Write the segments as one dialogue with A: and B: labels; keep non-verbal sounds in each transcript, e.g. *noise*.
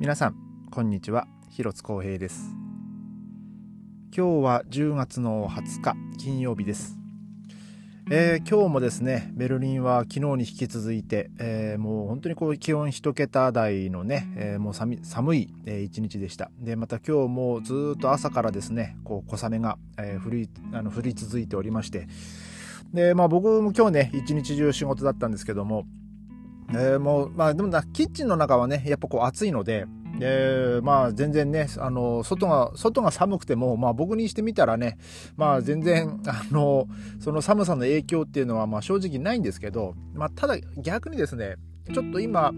A: 皆さんこんにちは。広津光平です。今日は10月の20日金曜日です、えー今日もですねベルリンは昨日に引き続いて、えーもう本当にこう気温一桁台のね、えーもう寒い、えー一日でした。でまた今日もずっと朝からですねこう小雨が、えー降りあの降り続いておりまして。でまあ僕も今日ね一日中仕事だったんですけどもえーもう、まあでもな、キッチンの中はね、やっぱこう暑いので、えーまあ全然ね、あの、外が、外が寒くても、まあ僕にしてみたらね、まあ全然、あの、その寒さの影響っていうのは、まあ正直ないんですけど、まあただ逆にですね、ちょっと今、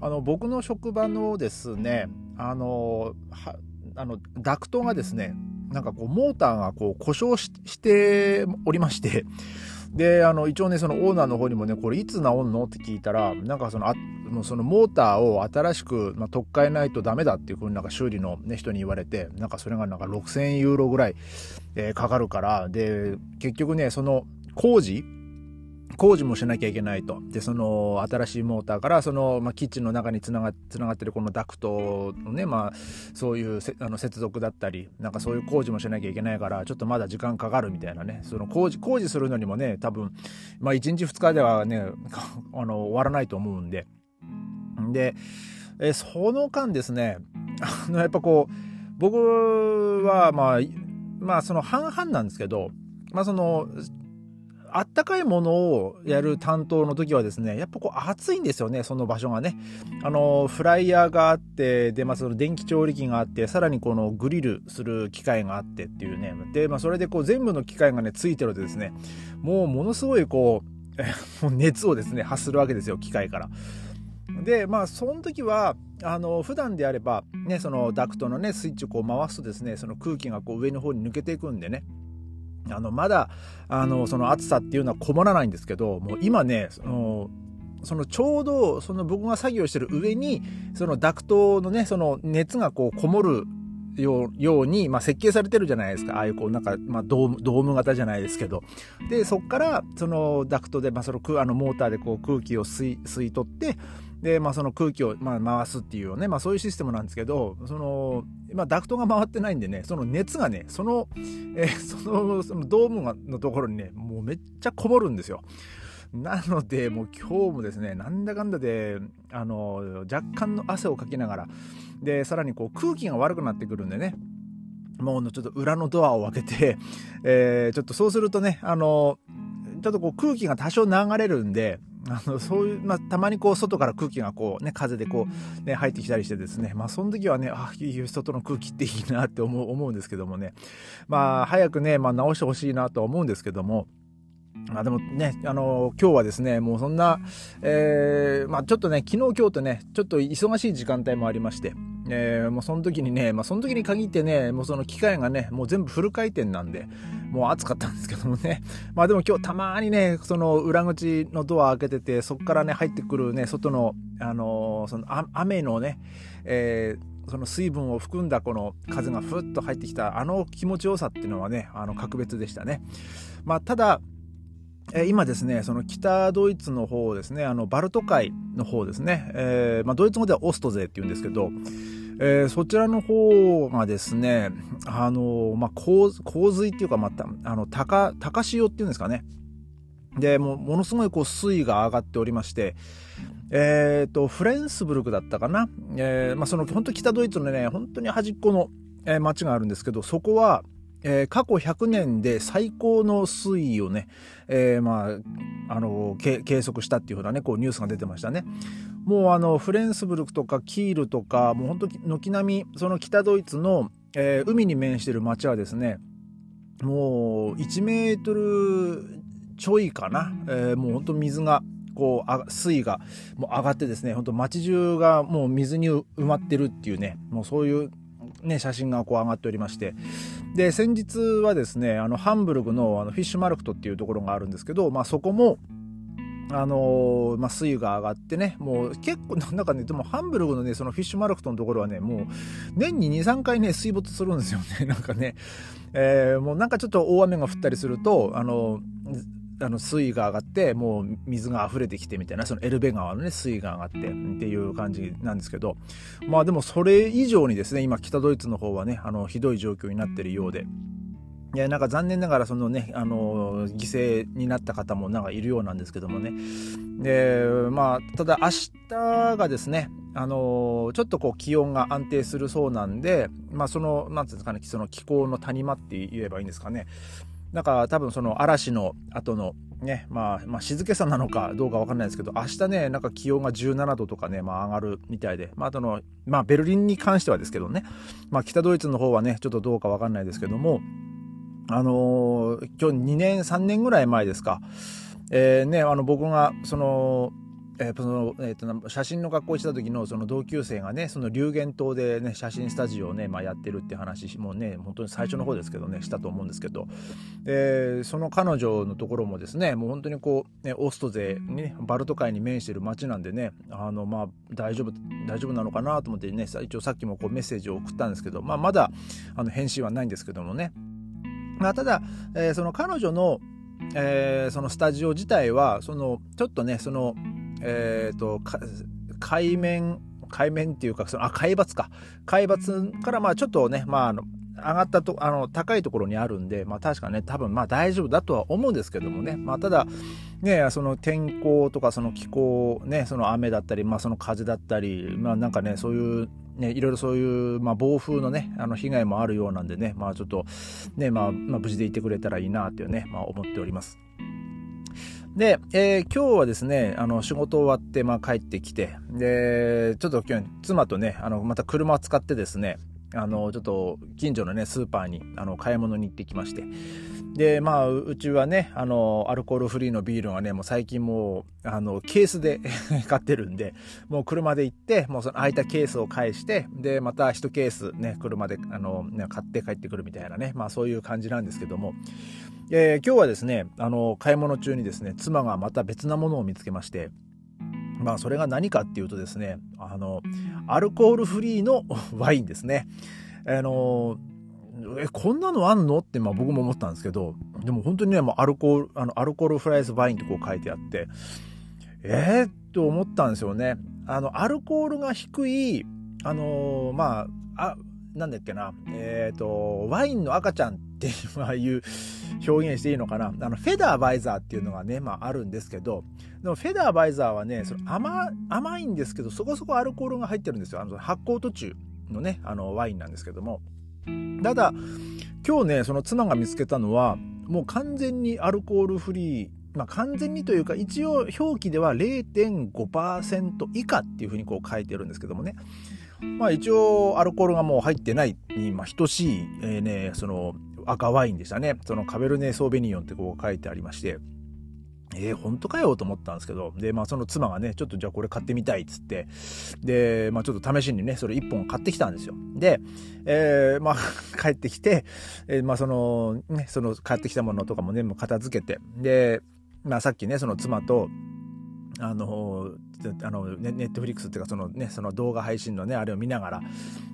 A: あの、僕の職場のですね、あの、はあの、ダクトがですね、なんかこう、モーターがこう、故障ししておりまして、で、あの、一応ね、そのオーナーの方にもね、これいつ治んの？って聞いたら、なんかその、あもうそのモーターを新しく、まあ、取っ替えないとダメだっていうふうになんか修理の、ね、人に言われて、なんかそれがなんか6000ユーロぐらい、えーかかるから、で、結局ね、その工事工事もしなきゃいけないと。で、その新しいモーターから、その、まあ、キッチンの中につながつながってるこのダクトのね、まあ、そういうあの接続だったり、なんかそういう工事もしなきゃいけないから、ちょっとまだ時間かかるみたいなね、その工事、工事するのにもね、多分、まあ、1日2日ではね、*laughs* あの、終わらないと思うんで。で、えその間ですね、あの、やっぱこう、僕は、まあ、まあ、その半々なんですけど、まあ、その、あったかいものをやる担当の時はですね、やっぱこう暑いんですよね、その場所がね。あの、フライヤーがあって、で、まあその電気調理器があって、さらにこのグリルする機械があってっていうね。で、まあそれでこう全部の機械がね、ついてるとですね、もうものすごいこう、*laughs* 熱をですね、発するわけですよ、機械から。で、まあその時は、あの、普段であれば、ね、そのダクトのね、スイッチをこう回すとですね、その空気がこう上の方に抜けていくんでね、あの、まだ、あの、その暑さっていうのは困らないんですけど、もう今ね、その、そのちょうど、その僕が作業してる上に、そのダクトのね、その熱がこうこもるように、まあ、設計されてるじゃないですか。ああいうこう、なんか、まあ、ドーム、ドーム型じゃないですけど。で、そっから、そのダクトで、まあ、その空、あの、モーターでこう空気を吸い、吸い取って、で、まあ、その空気を、まあ、回すっていうね、まあ、そういうシステムなんですけど、その、まあ、ダクトが回ってないんでね、その熱がね、その、えーその、そのドームのところにね、もうめっちゃこもるんですよ。なので、もう今日もですね、なんだかんだで、あの、若干の汗をかきながら、で、さらにこう空気が悪くなってくるんでね、もうちょっと裏のドアを開けて、えーちょっとそうするとね、あの、ちょっとこう空気が多少流れるんで、あの、そういう、まあ、たまにこう、外から空気がこう、ね、風でこう、ね、入ってきたりしてですね、まあ、その時はね、あ、いい外の空気っていいなって思う、*laughs* 思うんですけどもね、まあ、早くね、まあ、直してほしいなとは思うんですけども、まあでもね、あの今日はですね、もうそんな、えーまあちょっとね、昨日今日とね、ちょっと忙しい時間帯もありまして、えーもうその時にね、まあその時に限ってね、もうその機械がね、もう全部フル回転なんで、もう暑かったんですけどもね。*laughs* まあでも今日たまにね、その裏口のドア開けてて、そこからね、入ってくるね、外の、あのーその雨のね、えーその水分を含んだこの風がふっと入ってきたあの気持ちよさっていうのはね、あの格別でしたね。まあただ、え今ですね、その北ドイツの方ですね、あのバルト海の方ですね、えーまあ、ドイツ語ではオストゼって言うんですけど、えーそちらの方がですね、あのまあ、洪洪水っていうか、また、あの高高潮っていうんですかね。で、もものすごいこう水位が上がっておりまして、えっ、と、フレンスブルクだったかな。えーまあ、その本当北ドイツのね、本当に端っこの、えー町があるんですけど、そこは、えー過去100年で最高の水位をね、えーまあ、あの、け計測したっていうふうなね、こうニュースが出てましたね。もうあの、フレンスブルクとかキールとか、もう本当軒並み、その北ドイツの、え海に面している町はですね、もう1メートルちょいかな、えもう本当水が、こう、水位がもう上がってですね、本当街中がもう水に埋まってるっていうね、もうそういうね、写真がこう上がっておりまして、で、先日はですね、あの、ハンブルグのあのフィッシュマルクトっていうところがあるんですけど、まあそこも、あのーまあ、水位が上がってね、もう結構、*laughs* なんかね、でもハンブルグのね、そのフィッシュマルクトのところはね、もう年に2、3回ね、水没するんですよね。*laughs* なんかね、えーもうなんかちょっと大雨が降ったりすると、あのあの水位が上がってもう水が溢れてきてみたいなそのエルベ川のね水位が上がってっていう感じなんですけどまあでもそれ以上にですね今北ドイツの方はねあのひどい状況になってるようで。いやなんか残念ながらそのねあの犠牲になった方もなんかいるようなんですけどもねでまあただ明日がですねあのちょっとこう気温が安定するそうなんでまあそのなんていうんですかねその気候の谷間って言えばいいんですかねなんか多分その嵐の後のね、まあ、まあ、静けさなのかどうかわかんないですけど、明日ね、なんか気温が17度とかね、まあ上がるみたいで、まああの、まあベルリンに関してはですけどね、まあ北ドイツの方はね、ちょっとどうかわかんないですけども、あのー、今日2年、3年ぐらい前ですか、えー、ね、あの僕が、その、えーそのえーと、写真の学校行った時のその同級生がねその龍源島でね写真スタジオをね、まあ、やってるって話もね本当に最初の方ですけどねしたと思うんですけど、えー、その彼女のところもですねもう本当にこう、ね、オースト勢に、ね、バルト海に面してる町なんでねあのまあ大丈夫大丈夫なのかなと思ってね一応さっきもこうメッセージを送ったんですけど、まあ、まだあの返信はないんですけどもね、まあ、ただ、えー、その彼女のえー、そのスタジオ自体はそのちょっとねそのえっ、ー、と、海面、海面っていうか、その、あ、海抜か。海抜からまあちょっとね、まああの、上がったと、あの、高いところにあるんで、まあ確かね、多分まあ大丈夫だとは思うんですけどもね。まあただ、ね、その天候とかその気候、ね、その雨だったり、まあその風だったり、まあなんかね、そういう、ね、いろいろそういう、まあ、暴風のね、あの被害もあるようなんでね、まあちょっと、ね、まあ、まあ、無事でいてくれたらいいなっていうね、まあ思っております。で、えー、今日はですね、あの、仕事終わって、まあ、帰ってきて、で、ちょっと今日、妻とね、あの、また車を使ってですね、あの、ちょっと、近所のね、スーパーに、あの、買い物に行ってきまして、で、まあ、うちはね、あの、アルコールフリーのビールがね、もう最近もう、あの、ケースで *laughs* 買ってるんで、もう車で行って、もうその空いたケースを返して、で、また一ケースね、車で、あの、ね、買って帰ってくるみたいなね、まあそういう感じなんですけども、えー、今日はですね、あの、買い物中にですね、妻がまた別なものを見つけまして、まあ、それが何かっていうとですね、あの、アルコールフリーのワインですね。あの、え、こんなのあんの？って、まあ僕も思ったんですけど、でも本当にね、もうアルコール、あの、アルコールフライズワインってこう書いてあって、えー、と思ったんですよね。あの、アルコールが低い、あのまあ、あ、なんだっけな、えっ、と、ワインの赤ちゃんっていう表現していいのかな。あの、フェダーバイザーっていうのがね、まああるんですけど、でもフェダーバイザーはね、その甘甘いんですけど、そこそこアルコールが入ってるんですよ。あの発酵途中のね、あのワインなんですけども。ただ、今日ね、その妻が見つけたのは、もう完全にアルコールフリー、まあ、完全にというか一応表記では0.5%以下っていうふうにこう書いてるんですけどもねまあ一応アルコールがもう入ってないに、等しい、えー、ね、その赤ワインでしたね。そのカベルネ・ソーベニオンってこう書いてありまして、えー、本当かよと思ったんですけど、で、まあその妻がね、ちょっとじゃあこれ買ってみたいっつって、で、まあちょっと試しにね、それ1本買ってきたんですよ。で、えー、まあ *laughs* 帰ってきて、えー、まあその、ね、その買ってきたものとかもね、もう片付けて、で、まあさっきね、その妻と、あのあのネットフリックスっていうかそのねその動画配信のねあれを見ながら、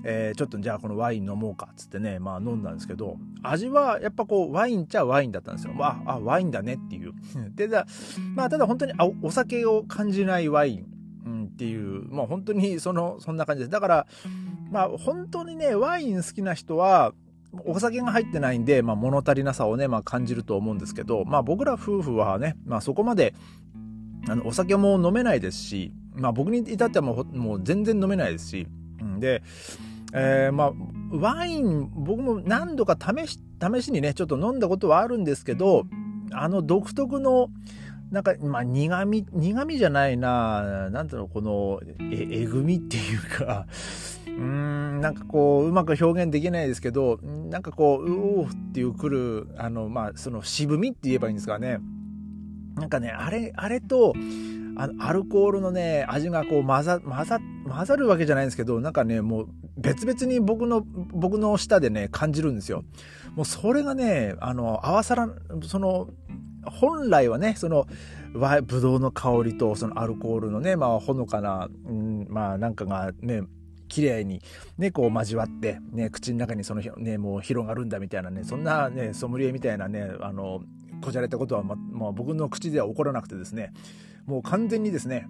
A: えー、ちょっとじゃあこのワイン飲もうかっつってねまあ飲んだんですけど味はやっぱこうワインっちゃワインだったんですよ。ああワインだねっていう。*laughs* でだまあただ本当にお酒を感じないワイン、うん、っていうまあ本当にそのそんな感じです。だからまあ本当にねワイン好きな人はお酒が入ってないんで、まあ、物足りなさをね、まあ、感じると思うんですけど、まあ、僕ら夫婦はね、まあ、そこまであのお酒も飲めないですし、まあ、僕に至ってはもうもう全然飲めないですし、うん、で、えー、まあワイン僕も何度か試し試しにねちょっと飲んだことはあるんですけどあの独特のなんか、まあ、苦味、苦味じゃないな、なんだろう、この、え、えぐみっていうか、うーん、なんかこう、うまく表現できないですけど、なんかこう、うおーっていうくる、あの、まあ、その渋みって言えばいいんですかね。なんかね、あれ、あれと、あの、アルコールのね、味がこう混ざ、混ざ、混ざるわけじゃないんですけど、なんかね、もう別々に僕の、僕の舌でね、感じるんですよ。もうそれがね、あの、合わさら、その、本来はね、その、ブドウの香りとそのアルコールのね、まあ、ほのかな、うん、まあ、なんかがね、綺麗にね、こう交わって、ね、口の中にそのね、もう広がるんだみたいなね、そんなね、ソムリエみたいなね、あの、こじゃれたことは、ま、まあ、僕の口では起こらなくてですね、もう完全にですね、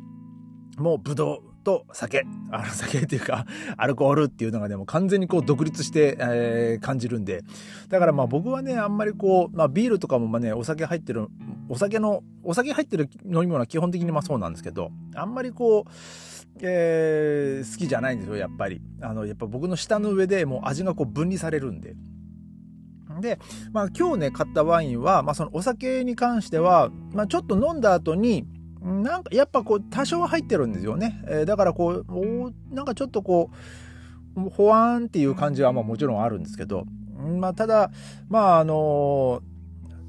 A: もうブドウと酒、あの酒っていうか、アルコールっていうのがね、もう完全にこう独立して、えー、感じるんで。だからまあ僕はね、あんまりこう、まあビールとかもまあね、お酒入ってる、お酒の、お酒入ってる飲み物は基本的にまあそうなんですけど、あんまりこう、えー、好きじゃないんですよ、やっぱり。あの、やっぱ僕の舌の上でもう味がこう分離されるんで。で、まあ今日ね、買ったワインは、まあそのお酒に関しては、まあちょっと飲んだ後に、なんかやっぱこう多少は入ってるんですよね。えー、だからこう、なんかちょっとこう、ほわーんっていう感じはまあもちろんあるんですけど、まあただ、まああの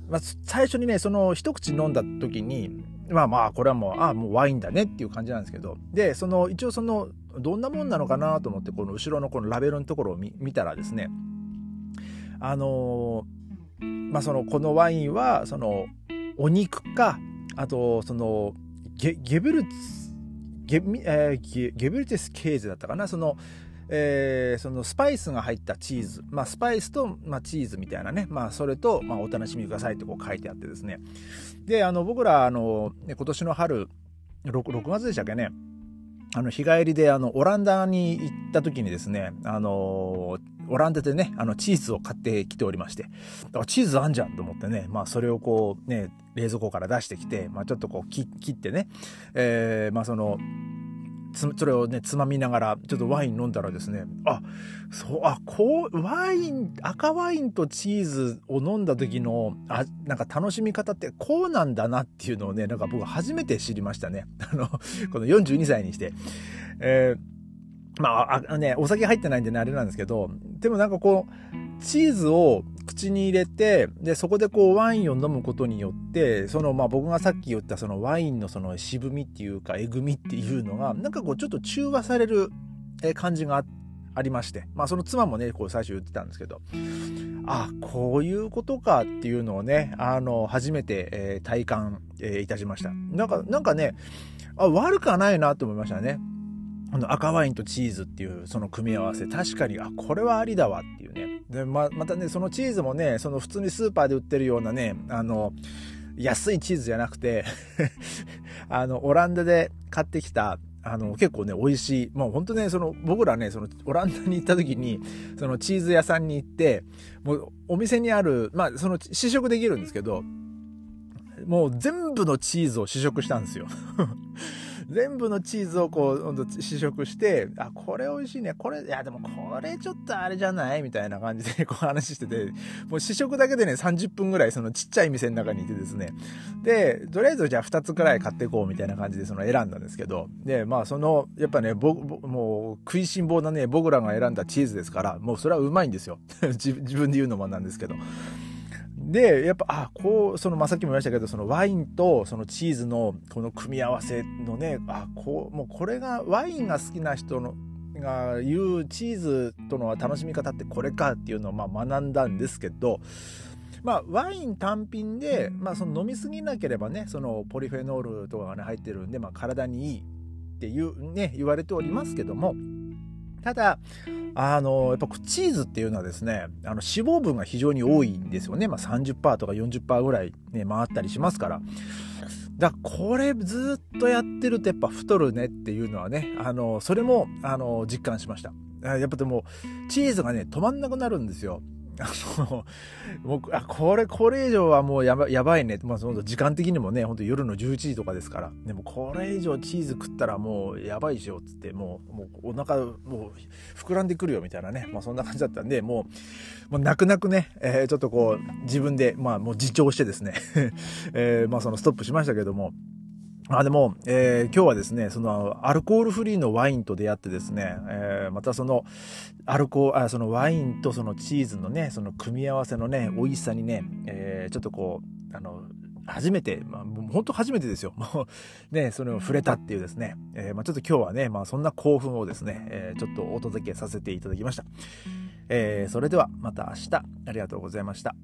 A: まあ、最初にね、その一口飲んだ時に、まあまあ、これはもう、ああ、もうワインだねっていう感じなんですけど、で、その、一応その、どんなもんなのかなと思って、この後ろのこのラベルのところを見たらですね、あのまあその、このワインは、その、お肉か、あと、その、ゲゲブルツ、ゲ,、えー、ゲゲブルテスケーゼだったかな、その、えー、そのスパイスが入ったチーズ、まあ、スパイスと、まあ、チーズみたいなね、まあ、それと、まあ、お楽しみくださいってこう書いてあってですね。で、あの、僕ら、あの、今年の春、6, 6月でしたっけね、あの、日帰りで、あの、オランダに行った時にですね、あの、オランダでね、あの、チーズを買ってきておりまして、あ、チーズあんじゃんと思ってね、まあ、それをこう、ね、冷蔵庫から出してきて、まあ、ちょっとこう、切ってね、えー、まあ、その、それをね、つまみながら、ちょっとワイン飲んだらですね、あ、そう、あ、こう、ワイン、赤ワインとチーズを飲んだ時の、あ、なんか楽しみ方ってこうなんだなっていうのをね、なんか僕初めて知りましたね。あの、この42歳にして。えー、まあ、あね、お酒入ってないんでね、あれなんですけど、でもなんかこう、チーズを口に入れて、で、そこでこうワインを飲むことによって、そのまあ僕がさっき言ったそのワインのその渋みっていうか、えぐみっていうのが、なんかこうちょっと中和される感じがありまして、まあその妻もね、こう最初言ってたんですけど、あ、こういうことかっていうのをね、あの、初めて、えー、体感、えー、いたしました。なんか、なんかね、あ、悪くはないなと思いましたね。あの赤ワインとチーズっていうその組み合わせ。確かにあこれはありだわっていうね。でままたねそのチーズもねその普通にスーパーで売ってるようなねあの安いチーズじゃなくて *laughs* あのオランダで買ってきたあの、結構ね、美味しい。もう本当ね、その、僕らね、その、オランダに行った時に、その、チーズ屋さんに行って、もう、お店にある、まあ、その、試食できるんですけど、もう全部のチーズを試食したんですよ。全部のチーズをこう、試食して、あ、これ美味しいね。これ、いや、でもこれちょっとあれじゃない？みたいな感じで *laughs* こう話してて、もう試食だけでね、30分ぐらいそのちっちゃい店の中にいてですね。で、とりあえずじゃあ2つくらい買っていこうみたいな感じでその選んだんですけど、で、まあその、やっぱね、ぼ、もう食いしん坊なね、僕らが選んだチーズですから、もうそれはうまいんですよ。*laughs* 自分で言うのもなんですけど。で、やっぱ、あ、こう、その、まあ、さっきも言いましたけど、そのワインとそのチーズのこの組み合わせのね、あ、こう、もうこれが、ワインが好きな人の、が言うチーズとの楽しみ方ってこれかっていうのをまあ学んだんですけど、まあ、ワイン単品で、まあ、その飲みすぎなければね、そのポリフェノールとかがね、入ってるんで、まあ、体にいいっていう、ね、言われておりますけども、ただ、あの、やっぱチーズっていうのはですね、あの脂肪分が非常に多いんですよね。まあ30%とか40%ぐらいね、回ったりしますから。だこれずっとやってるとやっぱ太るねっていうのはね、あの、それも、あの、実感しました。やっぱでも、チーズがね、止まんなくなるんですよ。あの、もう、あ、これ、これ以上はもうやばやばいね。まあ、その時間的にもね、ほんと夜の11時とかですから。でも、これ以上チーズ食ったらもうやばいしよ、つって、もう、もうお腹、もう膨らんでくるよ、みたいなね。まあ、そんな感じだったんで、もう、もう泣く泣くね、えー、ちょっとこう、自分で、まあ、もう自重してですね、*laughs* えー、まあ、そのストップしましたけども、あでも、えー、今日はですね、そのアルコールフリーのワインと出会ってですね、えー、またそのアルコー、あ、そのワインとそのチーズのね、その組み合わせのね、美味しさにね、えー、ちょっとこう、あの、初めて、まあ、本当初めてですよ。もう、ね、それを触れたっていうですね、えー、まあ、ちょっと今日はね、まあ、そんな興奮をですね、えー、ちょっとお届けさせていただきました。えー、それではまた明日、ありがとうございました。